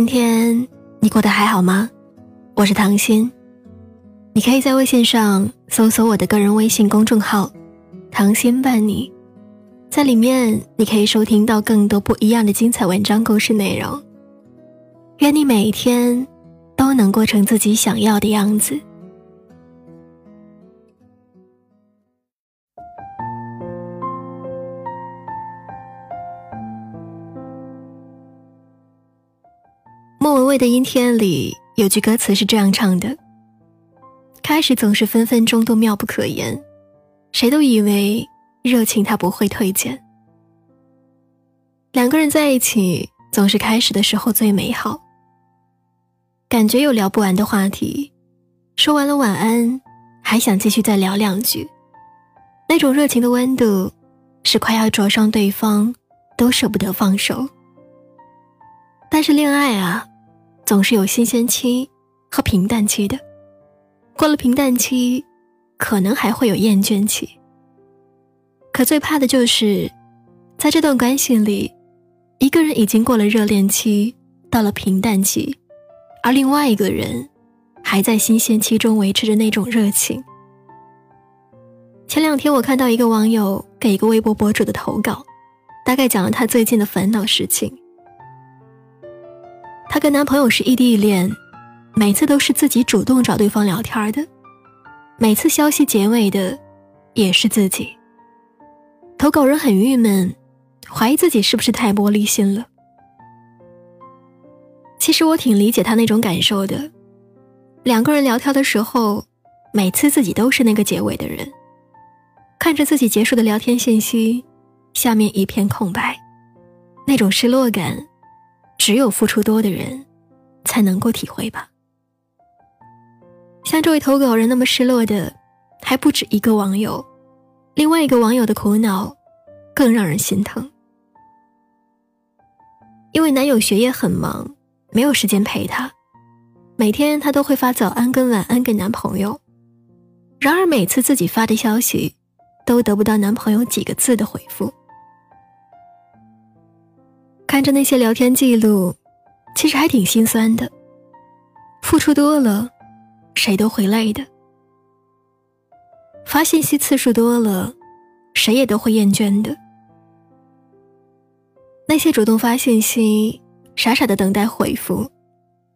今天你过得还好吗？我是唐心，你可以在微信上搜索我的个人微信公众号“唐心伴你”，在里面你可以收听到更多不一样的精彩文章、故事内容。愿你每一天都能过成自己想要的样子。莫文蔚的《阴天》里有句歌词是这样唱的：“开始总是分分钟都妙不可言，谁都以为热情它不会退减。两个人在一起，总是开始的时候最美好，感觉有聊不完的话题，说完了晚安，还想继续再聊两句，那种热情的温度，是快要灼伤对方都舍不得放手。但是恋爱啊。”总是有新鲜期和平淡期的，过了平淡期，可能还会有厌倦期。可最怕的就是，在这段关系里，一个人已经过了热恋期，到了平淡期，而另外一个人还在新鲜期中维持着那种热情。前两天我看到一个网友给一个微博博主的投稿，大概讲了他最近的烦恼事情。她跟男朋友是异地恋，每次都是自己主动找对方聊天的，每次消息结尾的也是自己。投稿人很郁闷，怀疑自己是不是太玻璃心了。其实我挺理解他那种感受的，两个人聊天的时候，每次自己都是那个结尾的人，看着自己结束的聊天信息，下面一片空白，那种失落感。只有付出多的人，才能够体会吧。像这位投稿人那么失落的，还不止一个网友。另外一个网友的苦恼，更让人心疼。因为男友学业很忙，没有时间陪她，每天她都会发早安跟晚安给男朋友。然而每次自己发的消息，都得不到男朋友几个字的回复。看着那些聊天记录，其实还挺心酸的。付出多了，谁都会累的；发信息次数多了，谁也都会厌倦的。那些主动发信息、傻傻的等待回复、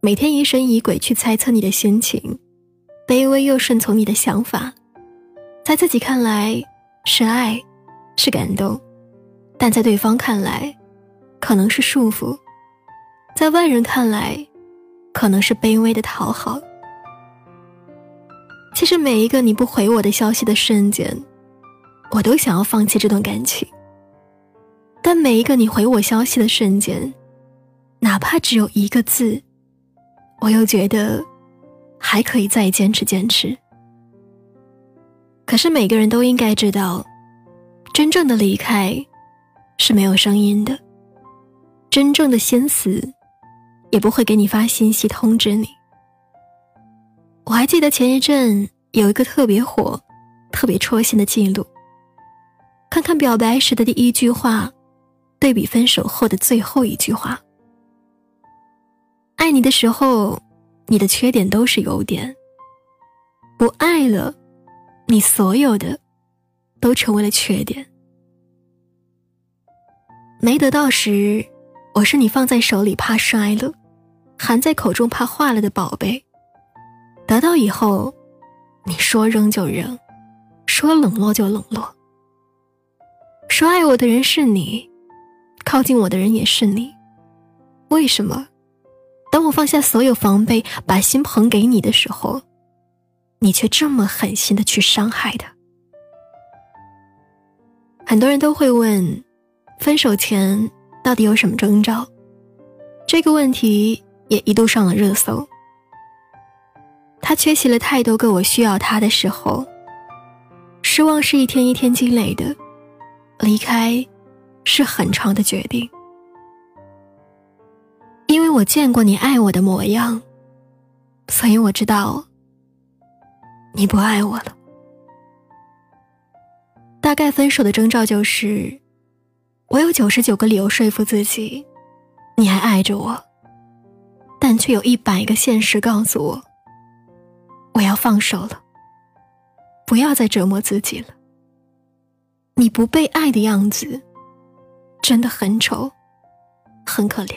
每天疑神疑鬼去猜测你的心情、卑微又顺从你的想法，在自己看来是爱，是感动，但在对方看来。可能是束缚，在外人看来，可能是卑微的讨好。其实每一个你不回我的消息的瞬间，我都想要放弃这段感情。但每一个你回我消息的瞬间，哪怕只有一个字，我又觉得还可以再坚持坚持。可是每个人都应该知道，真正的离开是没有声音的。真正的心死，也不会给你发信息通知你。我还记得前一阵有一个特别火、特别戳心的记录。看看表白时的第一句话，对比分手后的最后一句话。爱你的时候，你的缺点都是优点；不爱了，你所有的都成为了缺点。没得到时。我是你放在手里怕摔了，含在口中怕化了的宝贝。得到以后，你说扔就扔，说冷落就冷落。说爱我的人是你，靠近我的人也是你。为什么？当我放下所有防备，把心捧给你的时候，你却这么狠心的去伤害他？很多人都会问，分手前。到底有什么征兆？这个问题也一度上了热搜。他缺席了太多个我需要他的时候，失望是一天一天积累的，离开是很长的决定。因为我见过你爱我的模样，所以我知道你不爱我了。大概分手的征兆就是。我有九十九个理由说服自己，你还爱着我。但却有一百个现实告诉我，我要放手了，不要再折磨自己了。你不被爱的样子，真的很丑，很可怜。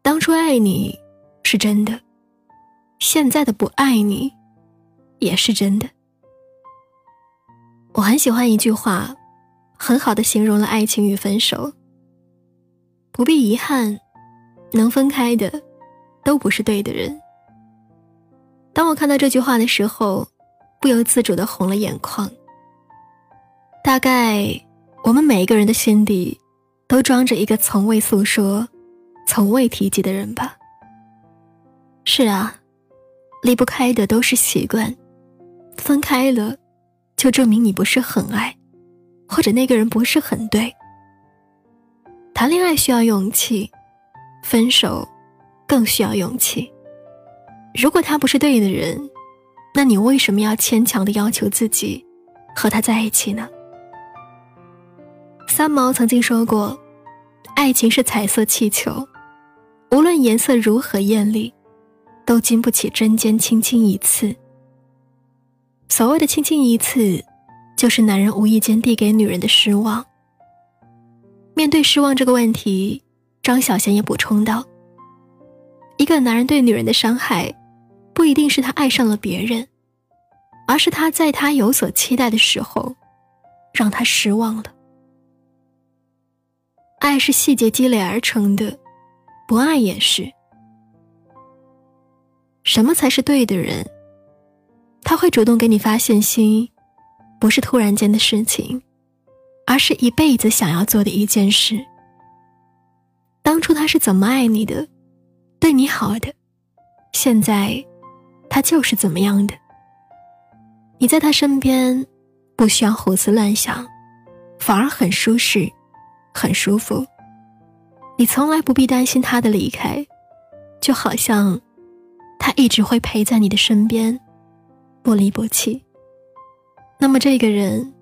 当初爱你是真的，现在的不爱你也是真的。我很喜欢一句话，很好的形容了爱情与分手。不必遗憾，能分开的都不是对的人。当我看到这句话的时候，不由自主的红了眼眶。大概我们每一个人的心底，都装着一个从未诉说。从未提及的人吧。是啊，离不开的都是习惯，分开了，就证明你不是很爱，或者那个人不是很对。谈恋爱需要勇气，分手更需要勇气。如果他不是对的人，那你为什么要牵强的要求自己和他在一起呢？三毛曾经说过：“爱情是彩色气球。”无论颜色如何艳丽，都经不起针尖轻轻一刺。所谓的轻轻一刺，就是男人无意间递给女人的失望。面对失望这个问题，张小娴也补充道：“一个男人对女人的伤害，不一定是他爱上了别人，而是他在他有所期待的时候，让他失望了。爱是细节积累而成的。”不爱也是。什么才是对的人？他会主动给你发信息，不是突然间的事情，而是一辈子想要做的一件事。当初他是怎么爱你的，对你好的，现在他就是怎么样的。你在他身边，不需要胡思乱想，反而很舒适，很舒服。你从来不必担心他的离开，就好像他一直会陪在你的身边，不离不弃。那么这个人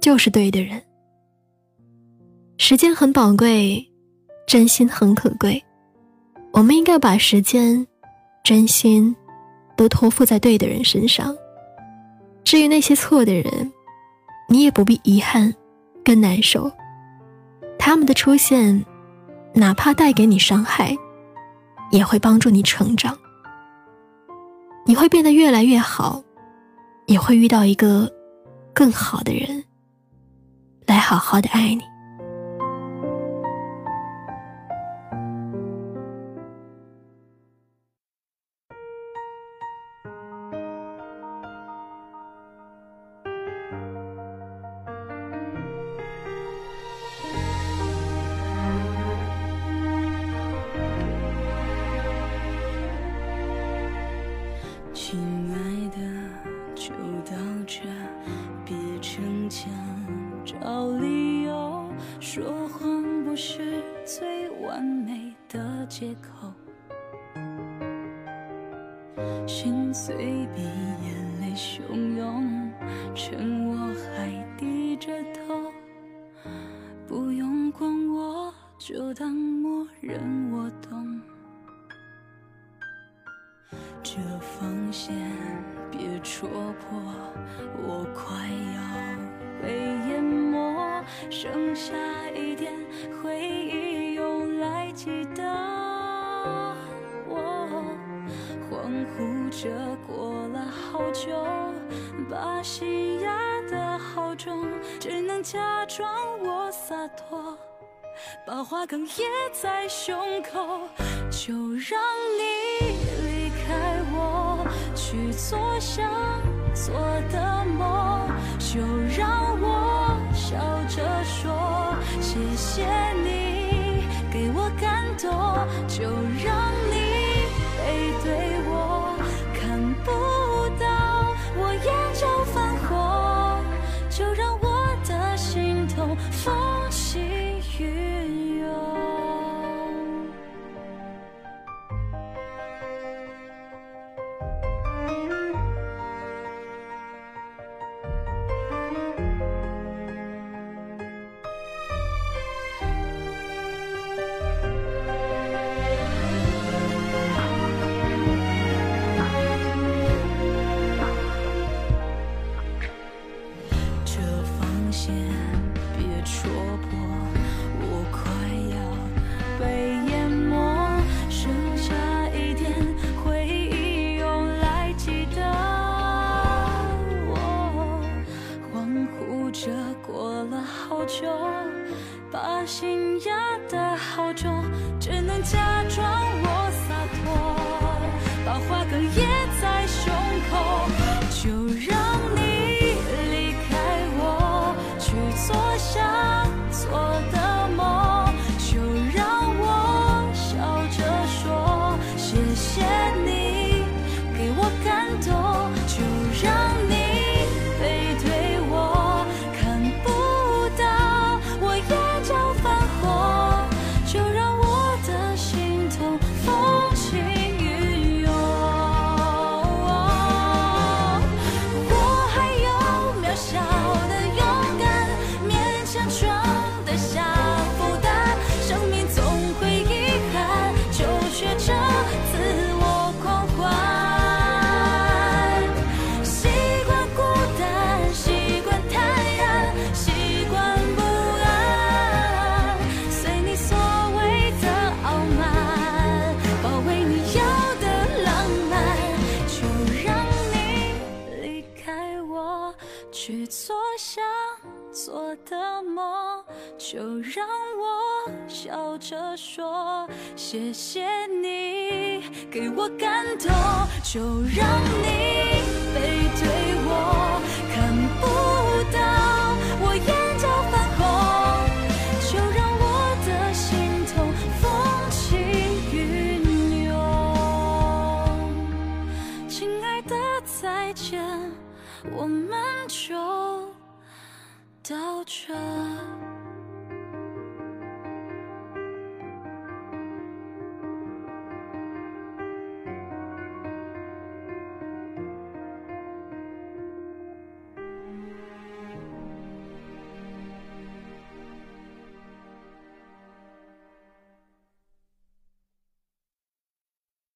就是对的人。时间很宝贵，真心很可贵，我们应该把时间、真心都托付在对的人身上。至于那些错的人，你也不必遗憾，更难受。他们的出现。哪怕带给你伤害，也会帮助你成长。你会变得越来越好，也会遇到一个更好的人，来好好的爱你。借口，心碎比眼泪汹涌，趁我还低着头，不用管我，就当默认我懂。这防线别戳破，我快要被淹没，剩下一点回忆，用来记得。呼着过了好久，把心压得好重，只能假装我洒脱，把话哽咽在胸口。就让你离开我，去做想做的梦。的梦就让我笑着说谢谢你给我感动就让你背对我。倒车